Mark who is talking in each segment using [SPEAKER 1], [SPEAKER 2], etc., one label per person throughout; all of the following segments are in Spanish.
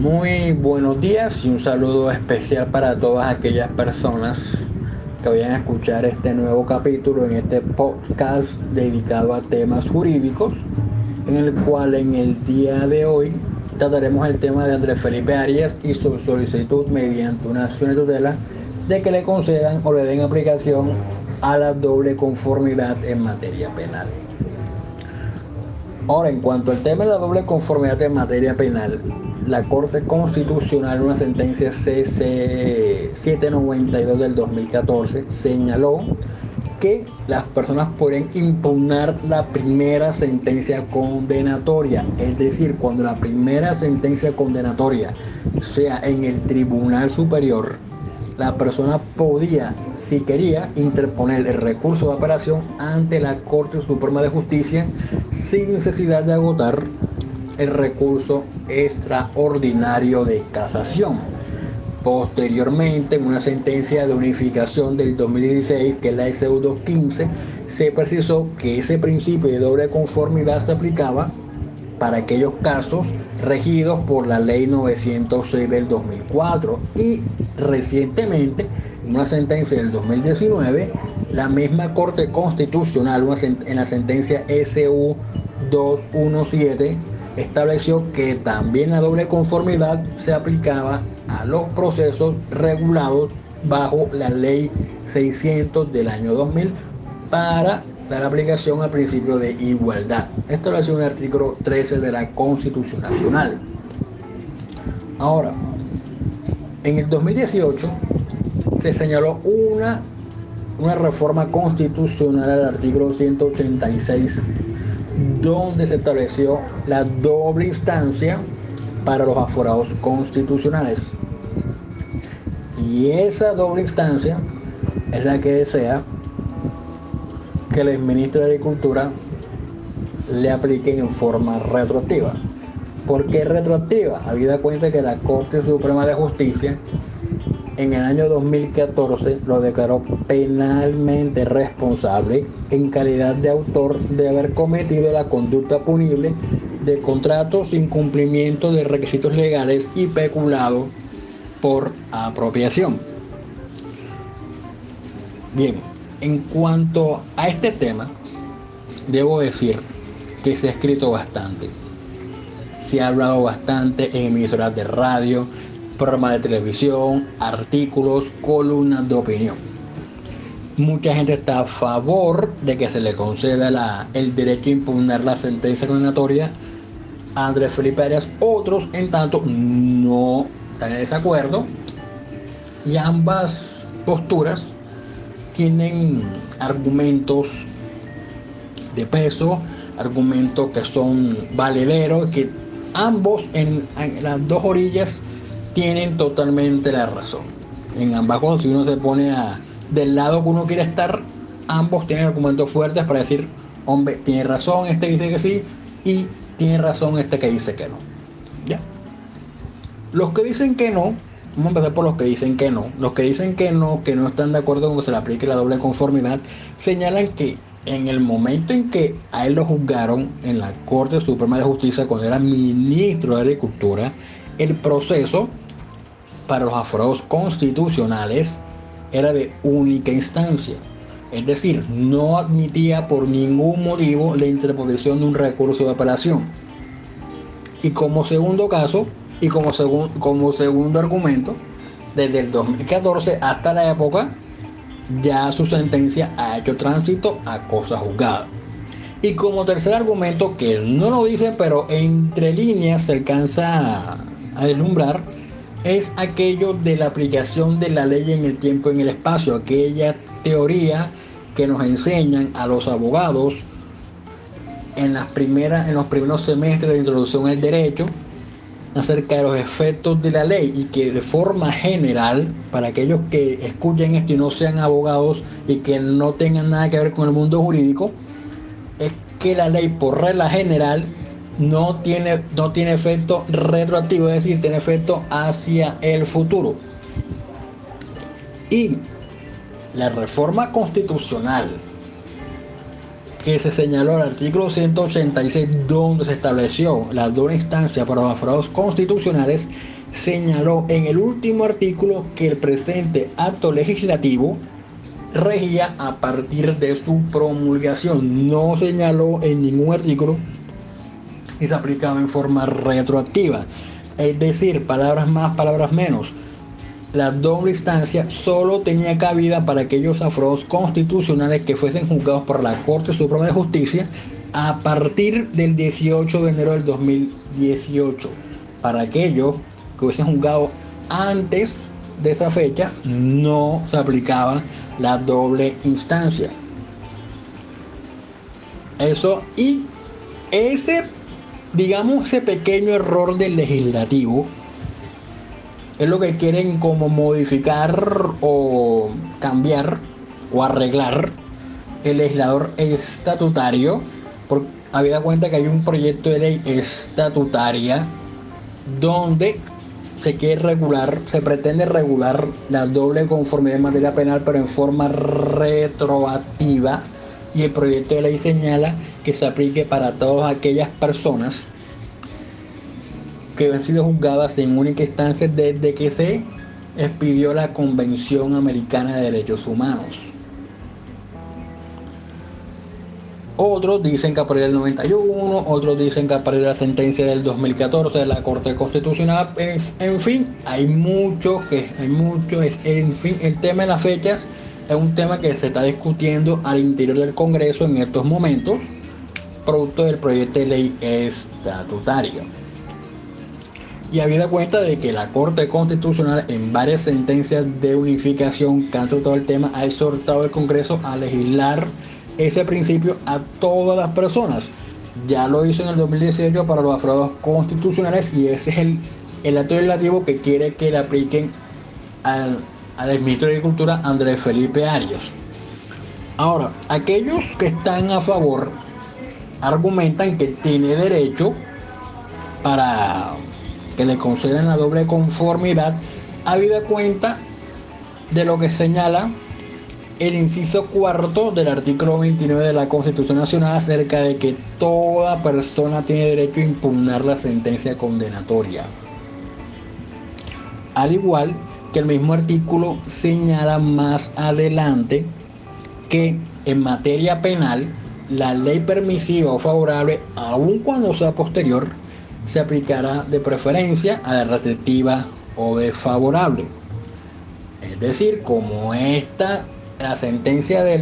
[SPEAKER 1] Muy buenos días y un saludo especial para todas aquellas personas que vayan a escuchar este nuevo capítulo en este podcast dedicado a temas jurídicos, en el cual en el día de hoy trataremos el tema de Andrés Felipe Arias y su solicitud mediante una acción de tutela de que le concedan o le den aplicación a la doble conformidad en materia penal. Ahora, en cuanto al tema de la doble conformidad en materia penal, la Corte Constitucional, una sentencia CC 792 del 2014, señaló que las personas pueden impugnar la primera sentencia condenatoria, es decir, cuando la primera sentencia condenatoria sea en el Tribunal Superior, la persona podía, si quería, interponer el recurso de apelación ante la Corte Suprema de Justicia sin necesidad de agotar el recurso extraordinario de casación. Posteriormente, en una sentencia de unificación del 2016, que es la SU 215, se precisó que ese principio de doble conformidad se aplicaba para aquellos casos regidos por la ley 906 del 2004 y recientemente en una sentencia del 2019 la misma Corte Constitucional en la sentencia SU 217 estableció que también la doble conformidad se aplicaba a los procesos regulados bajo la ley 600 del año 2000 para dar aplicación al principio de igualdad. Esto lo hace el artículo 13 de la Constitución Nacional. Ahora, en el 2018 se señaló una, una reforma constitucional al artículo 186 donde se estableció la doble instancia para los aforados constitucionales. Y esa doble instancia es la que desea que el ministro de Agricultura le aplique en forma retroactiva. ¿Por qué retroactiva? Habida cuenta que la Corte Suprema de Justicia en el año 2014 lo declaró penalmente responsable en calidad de autor de haber cometido la conducta punible de contratos sin cumplimiento de requisitos legales y peculado por apropiación. Bien, en cuanto a este tema, debo decir que se ha escrito bastante. Se ha hablado bastante en emisoras de radio, programas de televisión, artículos, columnas de opinión. Mucha gente está a favor de que se le conceda el derecho a impugnar la sentencia condenatoria Andrés Felipe Arias. Otros, en tanto, no están en desacuerdo. Y ambas posturas tienen argumentos de peso, argumentos que son valederos, que ambos en las dos orillas tienen totalmente la razón. En ambas cosas, si uno se pone a, del lado que uno quiere estar, ambos tienen argumentos fuertes para decir, hombre, tiene razón, este dice que sí, y tiene razón este que dice que no. ¿Ya? Los que dicen que no, vamos a empezar por los que dicen que no. Los que dicen que no, que no están de acuerdo con que se le aplique la doble conformidad, señalan que en el momento en que a él lo juzgaron en la Corte Suprema de Justicia cuando era ministro de Agricultura, el proceso para los aforados constitucionales era de única instancia. Es decir, no admitía por ningún motivo la interposición de un recurso de apelación. Y como segundo caso, y como, como segundo argumento, desde el 2014 hasta la época, ya su sentencia ha hecho tránsito a cosas juzgadas. Y como tercer argumento, que no lo dice, pero entre líneas se alcanza a deslumbrar, es aquello de la aplicación de la ley en el tiempo y en el espacio, aquella teoría que nos enseñan a los abogados en, las primeras, en los primeros semestres de introducción al derecho acerca de los efectos de la ley y que de forma general, para aquellos que escuchen esto y no sean abogados y que no tengan nada que ver con el mundo jurídico, es que la ley por regla general no tiene, no tiene efecto retroactivo, es decir, tiene efecto hacia el futuro. Y la reforma constitucional que se señaló el artículo 186 donde se estableció la doble instancia para los aforados constitucionales, señaló en el último artículo que el presente acto legislativo regía a partir de su promulgación. No señaló en ningún artículo y se aplicaba en forma retroactiva. Es decir, palabras más, palabras menos la doble instancia solo tenía cabida para aquellos afros constitucionales que fuesen juzgados por la Corte Suprema de Justicia a partir del 18 de enero del 2018. Para aquellos que hubiesen juzgado antes de esa fecha, no se aplicaba la doble instancia. Eso y ese, digamos, ese pequeño error del legislativo es lo que quieren como modificar o cambiar o arreglar el legislador estatutario, porque había cuenta que hay un proyecto de ley estatutaria donde se quiere regular, se pretende regular la doble conformidad en materia penal, pero en forma retroactiva. Y el proyecto de ley señala que se aplique para todas aquellas personas que han sido juzgadas en única instancia desde que se expidió la Convención Americana de Derechos Humanos. Otros dicen que a partir del 91, otros dicen que a partir de la sentencia del 2014 de la Corte Constitucional, en fin, hay mucho que, hay mucho, en fin, el tema de las fechas es un tema que se está discutiendo al interior del Congreso en estos momentos, producto del proyecto de ley estatutario y habida cuenta de que la Corte Constitucional en varias sentencias de unificación que han tratado el tema ha exhortado al Congreso a legislar ese principio a todas las personas. Ya lo hizo en el 2018 para los afroados constitucionales y ese es el, el acto legislativo que quiere que le apliquen al, al ministro de Agricultura Andrés Felipe Arias. Ahora, aquellos que están a favor argumentan que tiene derecho para que le concedan la doble conformidad, habida cuenta de lo que señala el inciso cuarto del artículo 29 de la Constitución Nacional acerca de que toda persona tiene derecho a impugnar la sentencia condenatoria. Al igual que el mismo artículo señala más adelante que en materia penal la ley permisiva o favorable, aun cuando sea posterior, se aplicará de preferencia a la restrictiva o desfavorable. Es decir, como esta, la sentencia de,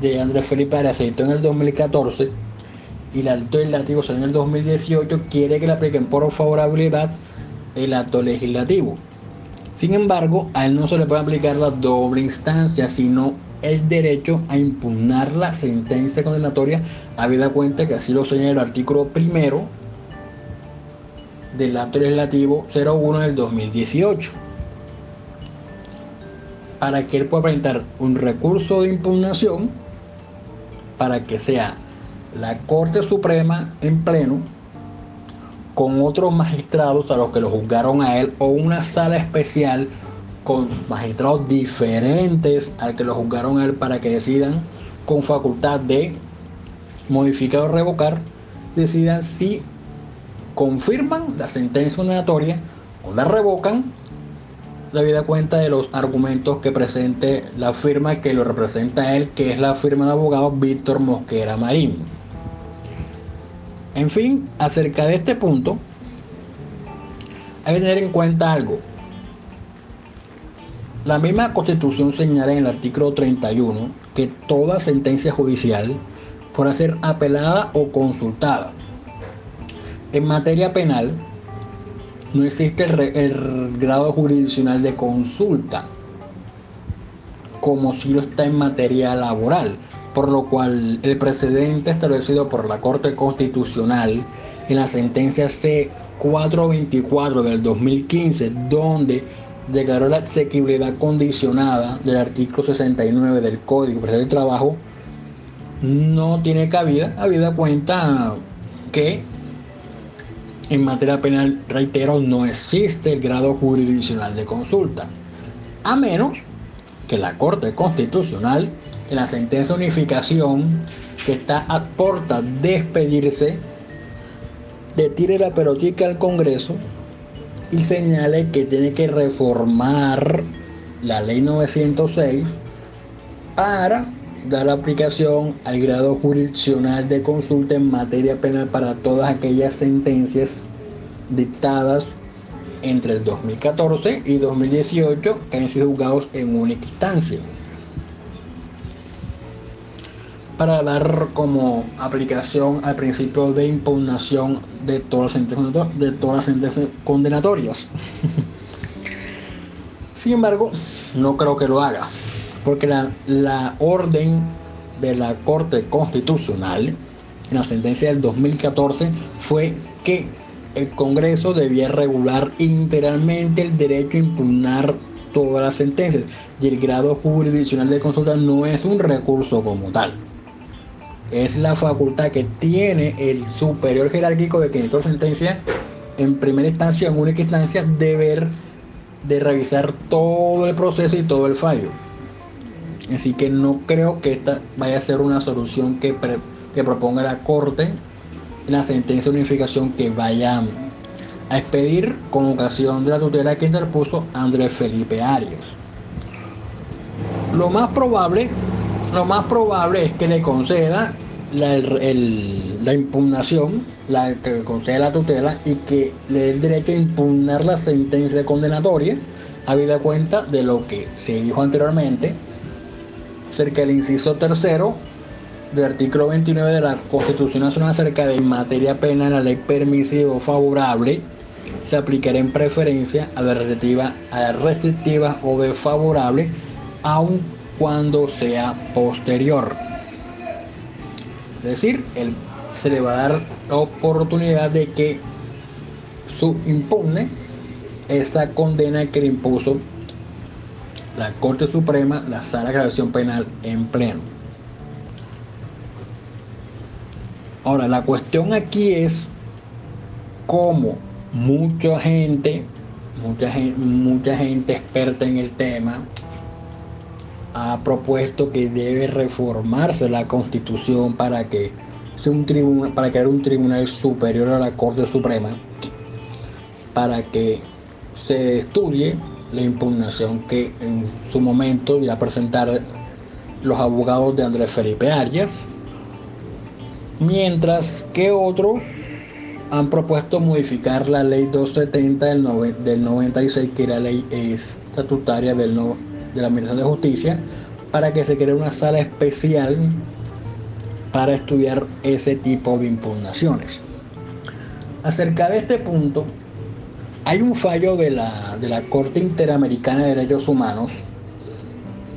[SPEAKER 1] de, Andrés Felipe Aracito en el 2014 y el acto legislativo en el 2018, quiere que le apliquen por favorabilidad el acto legislativo. Sin embargo, a él no se le puede aplicar la doble instancia, sino el derecho a impugnar la sentencia condenatoria, habida cuenta que así lo señala el artículo primero del acto legislativo 01 del 2018 para que él pueda presentar un recurso de impugnación para que sea la Corte Suprema en pleno con otros magistrados a los que lo juzgaron a él o una sala especial con magistrados diferentes al que lo juzgaron él para que decidan con facultad de modificar o revocar, decidan si confirman la sentencia condenatoria o la revocan debida cuenta de los argumentos que presente la firma que lo representa él, que es la firma de abogado Víctor Mosquera Marín. En fin, acerca de este punto, hay que tener en cuenta algo. La misma constitución señala en el artículo 31 que toda sentencia judicial podrá ser apelada o consultada. En materia penal, no existe el, grado jurisdiccional de consulta, como si lo está en materia laboral, por lo cual el precedente establecido por la Corte Constitucional en la sentencia C424 del 2015, donde declaró la asequibilidad condicionada del artículo 69 del Código del Trabajo, no tiene cabida, habida cuenta que en materia penal, reitero, no existe el grado jurisdiccional de consulta, a menos que la Corte Constitucional, en la sentencia de unificación que está a porta despedirse, le tire la pelotica al Congreso y señale que tiene que reformar la ley 906 para dar aplicación al grado jurisdiccional de consulta en materia penal para todas aquellas sentencias dictadas entre el 2014 y 2018 que han sido juzgados en única instancia. Para dar como aplicación al principio de impugnación de todas las sentencias, de todas las sentencias condenatorias. Sin embargo, no creo que lo haga, porque la, la orden de la Corte Constitucional en la sentencia del 2014 fue que el Congreso debía regular integralmente el derecho a impugnar todas las sentencias y el grado jurisdiccional de consulta no es un recurso como tal. Es la facultad que tiene el superior jerárquico de que en sentencia, en primera instancia, en única instancia, deber de revisar todo el proceso y todo el fallo. Así que no creo que esta vaya a ser una solución que, que proponga la Corte la sentencia de unificación que vaya a expedir con ocasión de la tutela que interpuso Andrés Felipe Arias. Lo más probable, lo más probable es que le conceda la, impugnación, la, que le conceda la tutela y que le dé el derecho a impugnar la sentencia condenatoria, habida cuenta de lo que se dijo anteriormente, cerca del inciso tercero del artículo 29 de la Constitución Nacional acerca de materia penal, la ley permisiva o favorable se aplicará en preferencia a la restrictiva, a la restrictiva o desfavorable, aun cuando sea posterior. Es decir, se le va a dar la oportunidad de que su impugne esa condena que le impuso la Corte Suprema, la Sala de Casación Penal en pleno. Ahora, la cuestión aquí es cómo mucha gente, mucha gente, mucha gente experta en el tema, ha propuesto que debe reformarse la constitución para que sea un tribunal, para crear un tribunal superior a la Corte Suprema, para que se estudie la impugnación que en su momento irá a presentar los abogados de Andrés Felipe Arias, mientras que otros han propuesto modificar la ley 270 del, 96, que era ley estatutaria del de la Administración de Justicia, para que se cree una sala especial para estudiar ese tipo de impugnaciones. Acerca de este punto, hay un fallo de la, de la Corte Interamericana de Derechos Humanos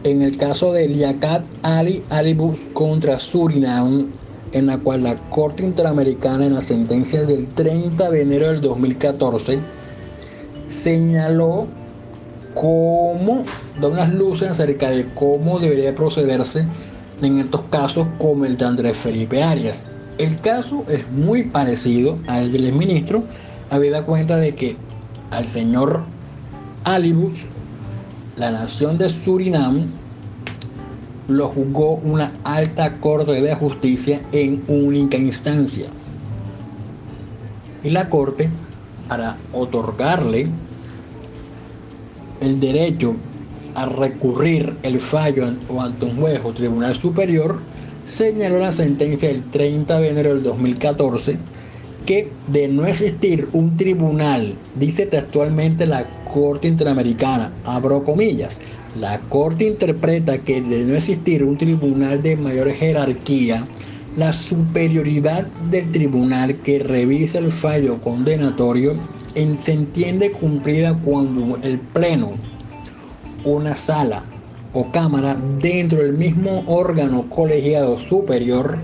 [SPEAKER 1] en el caso de Liaquat Ali Alibus contra Surinam en la cual la Corte Interamericana en la sentencia del 30 de enero del 2014 señaló cómo, da unas luces acerca de cómo debería procederse en estos casos como el de Andrés Felipe Arias. El caso es muy parecido al del ministro, habida cuenta de que al señor Alibus, la nación de Surinam, lo juzgó una alta corte de justicia en única instancia. Y la corte, para otorgarle el derecho a recurrir el fallo ante un juez o tribunal superior, señaló la sentencia del 30 de enero del 2014 que de no existir un tribunal, dice textualmente la Corte Interamericana, abro comillas, la Corte interpreta que de no existir un tribunal de mayor jerarquía, la superioridad del tribunal que revisa el fallo condenatorio se entiende cumplida cuando el Pleno, una sala o cámara dentro del mismo órgano colegiado superior,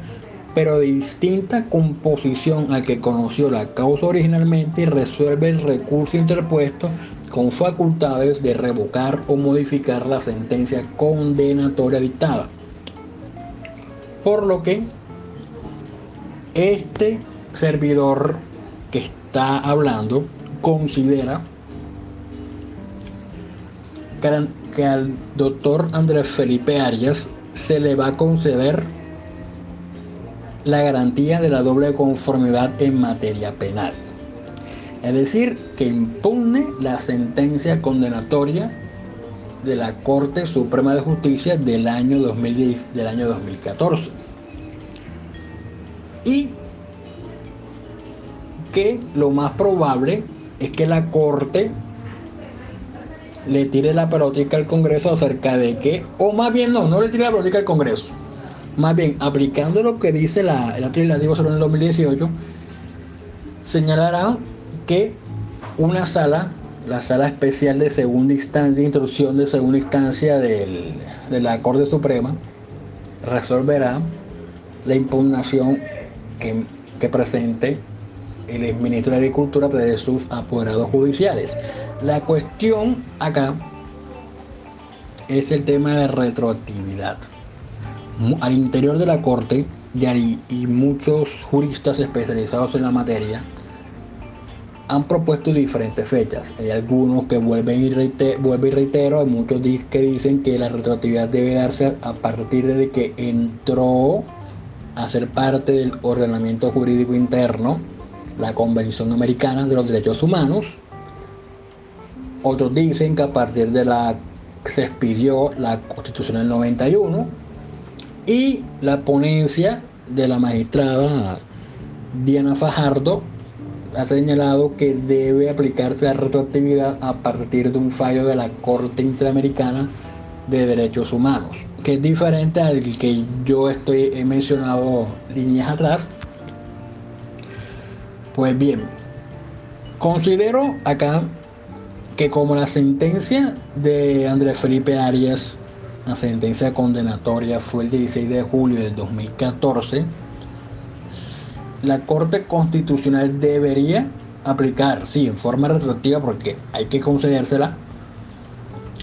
[SPEAKER 1] pero de distinta composición al que conoció la causa originalmente, resuelve el recurso interpuesto con facultades de revocar o modificar la sentencia condenatoria dictada. Por lo que este servidor que está hablando considera que al doctor Andrés Felipe Arias se le va a conceder la garantía de la doble conformidad en materia penal. Es decir, que impugne la sentencia condenatoria de la Corte Suprema de Justicia del año, 2010, del año 2014. Y que lo más probable es que la Corte le tire la pelotita al Congreso acerca de que, o más bien no, no le tire la pelotita al Congreso, más bien aplicando lo que dice la, el acto legislativo sobre el 2018, señalará que una sala, la sala especial de segunda instancia, de instrucción de segunda instancia de la Corte Suprema, resolverá la impugnación que, que presente el ministro de Agricultura de sus apoderados judiciales. La cuestión acá es el tema de retroactividad. Al interior de la Corte y muchos juristas especializados en la materia han propuesto diferentes fechas. Hay algunos que vuelven y, reitero, y reitero, hay muchos que dicen que la retroactividad debe darse a partir de que entró a ser parte del ordenamiento jurídico interno la Convención Americana de los Derechos Humanos. Otros dicen que a partir de la que se expidió la Constitución del 91 y la ponencia de la magistrada Diana Fajardo ha señalado que debe aplicarse la retroactividad a partir de un fallo de la Corte Interamericana de Derechos Humanos, que es diferente al que yo estoy he mencionado líneas atrás, pues bien, considero acá que como la sentencia de Andrés Felipe Arias, la sentencia condenatoria fue el 16 de julio del 2014, la Corte Constitucional debería aplicar, sí, en forma retroactiva porque hay que concedérsela,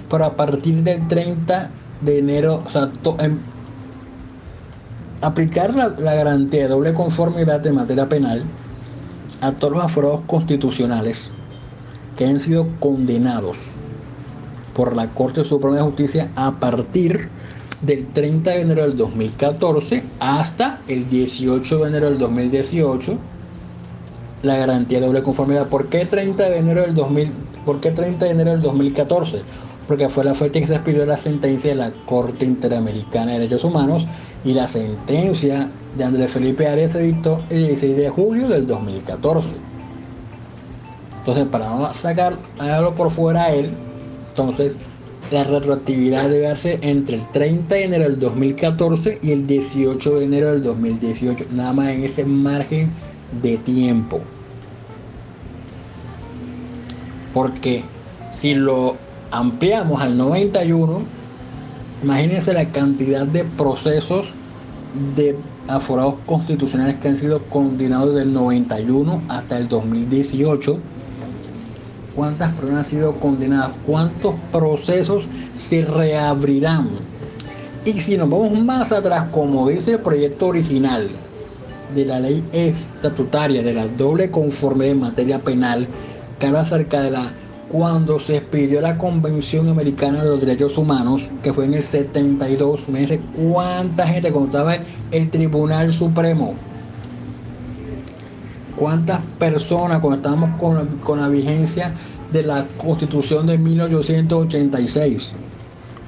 [SPEAKER 1] pero a partir del 30 de enero, o sea, em, aplicar la, la garantía de doble conformidad en materia penal a todos los aforados constitucionales que han sido condenados por la Corte Suprema de Justicia a partir del 30 de enero del 2014 hasta el 18 de enero del 2018 la garantía de doble conformidad. ¿Por qué 30 de enero del 2000? ¿Por qué 30 de enero del 2014? Porque fue la fecha que se expidió la sentencia de la Corte Interamericana de Derechos Humanos y la sentencia de Andrés Felipe Arias se dictó el 16 de julio del 2014. Entonces, para no sacar algo por fuera a él, entonces la retroactividad debe darse entre el 30 de enero del 2014 y el 18 de enero del 2018, nada más en ese margen de tiempo. Porque si lo ampliamos al 91, imagínense la cantidad de procesos de aforados constitucionales que han sido condenados del 91 hasta el 2018. ¿Cuántas personas han sido condenadas? ¿Cuántos procesos se reabrirán? Y si nos vamos más atrás, como dice el proyecto original de la ley estatutaria de la doble conformidad en materia penal, que habla acerca de la cuando se expidió la Convención Americana de los Derechos Humanos, que fue en el 72, me cuánta gente contaba el Tribunal Supremo. ¿Cuántas personas, estamos con con la vigencia de la Constitución de 1886?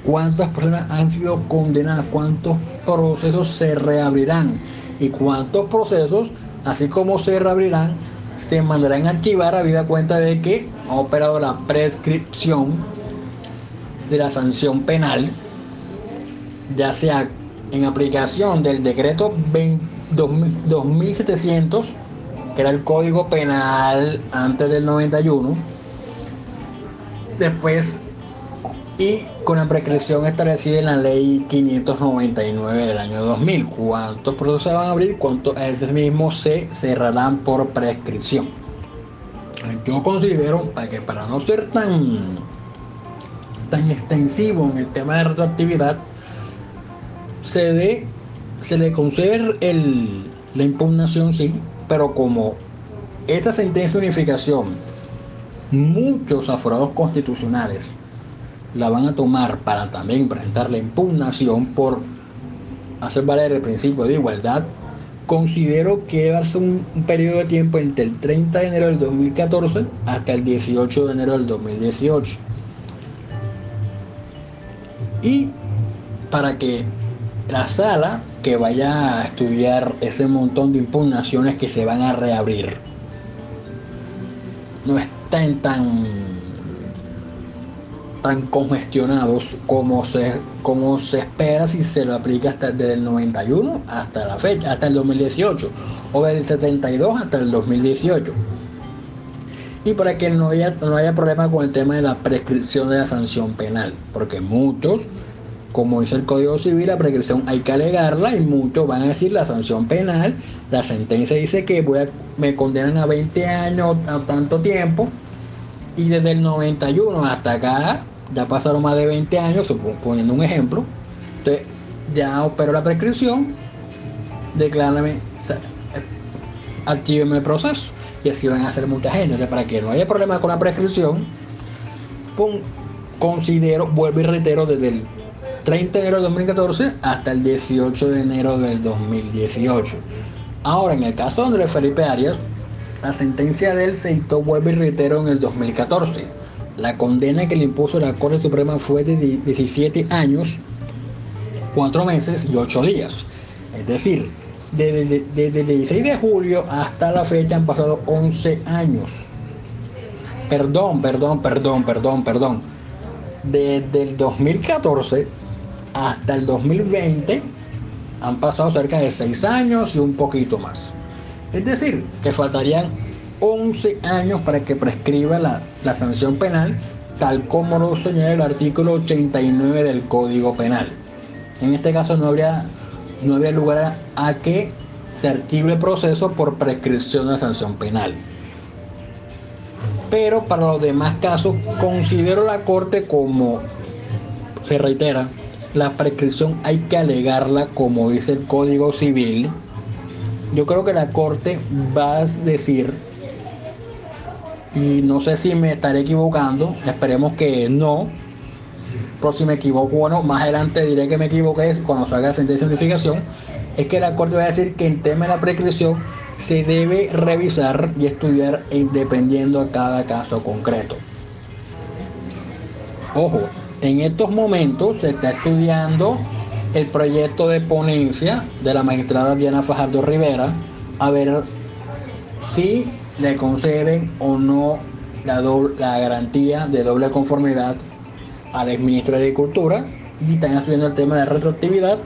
[SPEAKER 1] ¿Cuántas personas han sido condenadas? ¿Cuántos procesos se reabrirán? ¿Y cuántos procesos, así como se reabrirán, se mandarán a archivar a vida cuenta de que ha operado la prescripción de la sanción penal, ya sea en aplicación del decreto 2700, que era el código penal antes del 91, después y con la prescripción establecida en la ley 599 del año 2000. ¿Cuántos procesos se van a abrir? ¿Cuántos ese mismo se cerrarán por prescripción? Yo considero para que para no ser tan, tan extensivo en el tema de retroactividad, se, dé, se le concede el, la impugnación, sí, pero como esta sentencia de unificación, muchos aforados constitucionales la van a tomar para también presentar la impugnación por hacer valer el principio de igualdad, considero que va a ser un, un, periodo de tiempo entre el 30 de enero del 2014 hasta el 18 de enero del 2018. Y para que la sala que vaya a estudiar ese montón de impugnaciones que se van a reabrir no estén tan tan congestionados como se, como se espera si se lo aplica hasta desde el 91 hasta la fecha, hasta el 2018, o del 72 hasta el 2018. Y para que no haya, no haya problema con el tema de la prescripción de la sanción penal, porque muchos, como dice el Código Civil, la prescripción hay que alegarla y muchos van a decir la sanción penal, la sentencia dice que voy me condenan a 20 años, a tanto tiempo, y desde el 91 hasta acá ya pasaron más de 20 años, poniendo un ejemplo, entonces ya operó la prescripción, declárame, actíveme el proceso. Y así van a hacer mucha gente. Entonces, para que no haya problema con la prescripción, considero, vuelvo y reitero, desde el 30 de enero de 2014 hasta el 18 de enero del 2018. Ahora, en el caso de Andrés Felipe Arias, la sentencia de él se dictó, vuelvo y reitero, en el 2014 la condena que le impuso la Corte Suprema fue de 17 años, 4 meses y 8 días. Es decir, desde, el 16 de julio hasta la fecha han pasado 11 años. Perdón, perdón, perdón, perdón, perdón. Desde el 2014 hasta el 2020 han pasado cerca de 6 años y un poquito más. Es decir, que faltarían 11 años para que prescriba la, sanción penal, tal como lo señala el artículo 89 del Código Penal. En este caso no habría, no habría lugar a, que se archive el proceso por prescripción de la sanción penal. Pero para los demás casos, considero la Corte como, se reitera, la prescripción hay que alegarla como dice el Código Civil. Yo creo que la Corte va a decir y no sé si me estaré equivocando, esperemos que no. Pero si me equivoco, bueno, más adelante diré que me equivoqué cuando salga la sentencia de unificación. Es que la Corte va a decir que en tema de la prescripción se debe revisar y estudiar dependiendo a cada caso concreto. Ojo, en estos momentos se está estudiando el proyecto de ponencia de la magistrada Diana Fajardo Rivera a ver si le conceden o no la, la garantía de doble conformidad al exministro de Agricultura y están estudiando el tema de retroactividad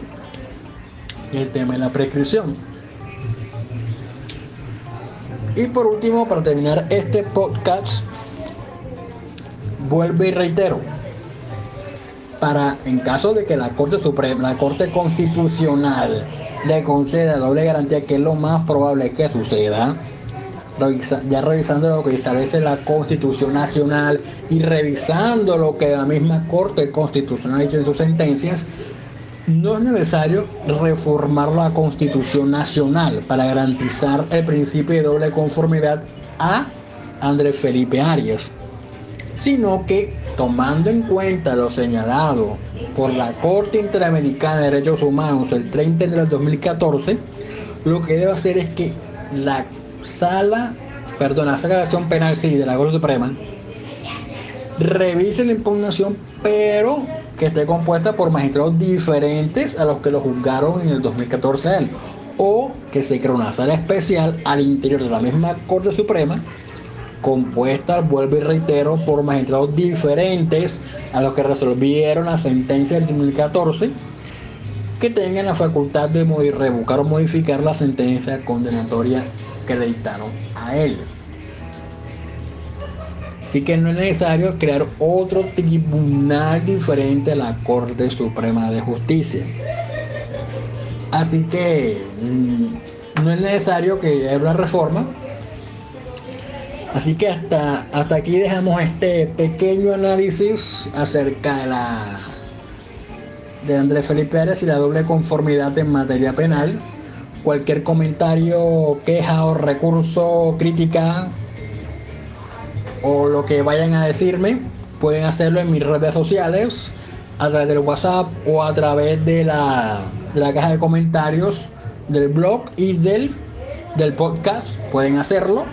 [SPEAKER 1] y el tema de la prescripción. Y por último, para terminar este podcast, vuelvo y reitero, para en caso de que la Corte Suprema, la Corte Constitucional le conceda doble garantía, que es lo más probable que suceda, ya revisando lo que establece la Constitución Nacional y revisando lo que la misma Corte Constitucional ha dicho en sus sentencias, no es necesario reformar la Constitución Nacional para garantizar el principio de doble conformidad a Andrés Felipe Arias, sino que tomando en cuenta lo señalado por la Corte Interamericana de Derechos Humanos el 30 de 2014, lo que debe hacer es que la sala, perdón, la sala de acción penal, sí, de la Corte Suprema, revise la impugnación, pero que esté compuesta por magistrados diferentes a los que lo juzgaron en el 2014 a él. O que se cree una sala especial al interior de la misma Corte Suprema, compuesta, vuelvo y reitero, por magistrados diferentes a los que resolvieron la sentencia del 2014, que tengan la facultad de revocar o modificar la sentencia condenatoria que a él. Así que no es necesario crear otro tribunal diferente a la Corte Suprema de Justicia. Así que mm, no es necesario que haya una reforma. Así que hasta, hasta aquí dejamos este pequeño análisis acerca de la de Andrés Felipe Pérez y la doble conformidad en materia penal cualquier comentario, queja o recurso, crítica o lo que vayan a decirme, pueden hacerlo en mis redes sociales, a través del WhatsApp o a través de la, la caja de comentarios del blog y del, del podcast. Pueden hacerlo.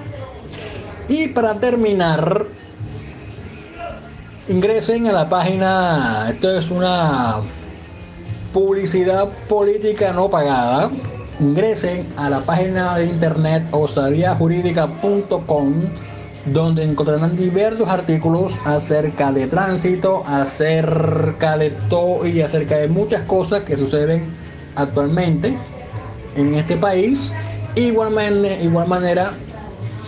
[SPEAKER 1] Y para terminar, ingresen a la página. Esto es una publicidad política no pagada. Ingresen a la página de internet osadiajurídica.com donde encontrarán diversos artículos acerca de tránsito, acerca de todo y acerca de muchas cosas que suceden actualmente en este país. Igual, igual manera,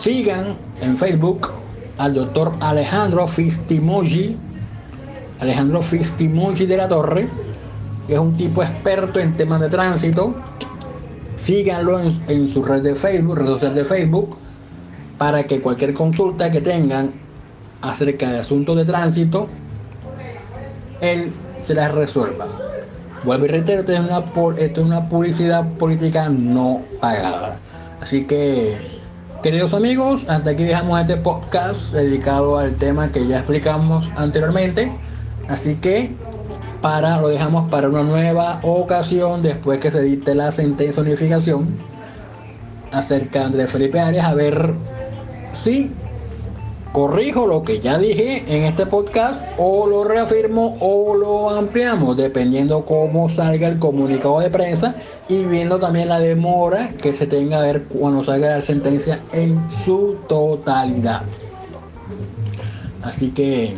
[SPEAKER 1] sigan en Facebook al doctor Alejandro Fistimoji, Alejandro Fistimoji de la Torre, que es un tipo experto en temas de tránsito. Síganlo en, su red de Facebook, red social de Facebook para que cualquier consulta que tengan acerca de asuntos de tránsito, él se las resuelva. Vuelvo y reitero, esto es una publicidad política no pagada. Así que, queridos amigos, hasta aquí dejamos este podcast dedicado al tema que ya explicamos anteriormente. Así que para lo dejamos para una nueva ocasión después que se dicte la sentencia de unificación acerca de Felipe Arias a ver si corrijo lo que ya dije en este podcast o lo reafirmo o lo ampliamos dependiendo cómo salga el comunicado de prensa y viendo también la demora que se tenga a ver cuando salga la sentencia en su totalidad. Así que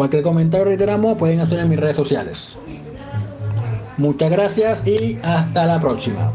[SPEAKER 1] cualquier comentario reiteramos pueden hacer en mis redes sociales. Muchas gracias y hasta la próxima.